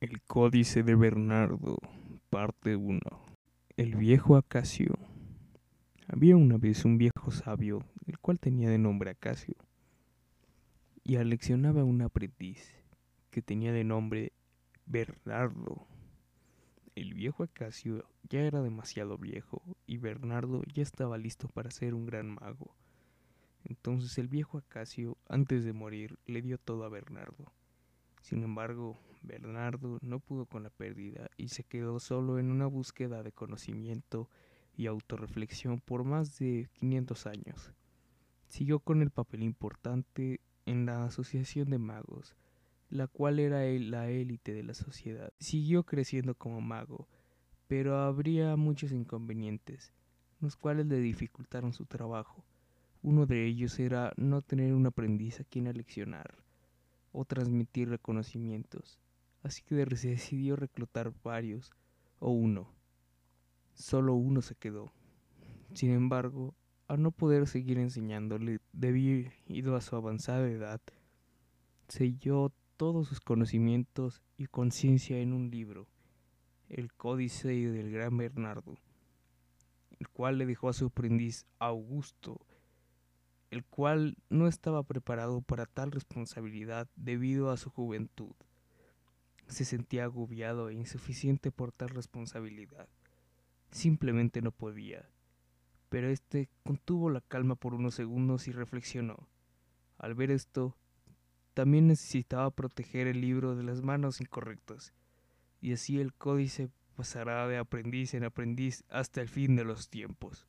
El Códice de Bernardo, parte 1. El viejo Acacio. Había una vez un viejo sabio, el cual tenía de nombre Acacio, y aleccionaba a un aprendiz, que tenía de nombre Bernardo. El viejo Acacio ya era demasiado viejo, y Bernardo ya estaba listo para ser un gran mago. Entonces el viejo Acacio, antes de morir, le dio todo a Bernardo. Sin embargo, Bernardo no pudo con la pérdida y se quedó solo en una búsqueda de conocimiento y autorreflexión por más de 500 años. Siguió con el papel importante en la Asociación de Magos, la cual era la élite de la sociedad. Siguió creciendo como mago, pero habría muchos inconvenientes, los cuales le dificultaron su trabajo. Uno de ellos era no tener un aprendiz a quien aleccionar o transmitir reconocimientos, así que decidió reclutar varios, o uno. Solo uno se quedó. Sin embargo, al no poder seguir enseñándole debido a su avanzada edad, selló todos sus conocimientos y conciencia en un libro, el Códice del Gran Bernardo, el cual le dejó a su aprendiz Augusto el cual no estaba preparado para tal responsabilidad debido a su juventud. Se sentía agobiado e insuficiente por tal responsabilidad. Simplemente no podía. Pero este contuvo la calma por unos segundos y reflexionó. Al ver esto, también necesitaba proteger el libro de las manos incorrectas, y así el códice pasará de aprendiz en aprendiz hasta el fin de los tiempos.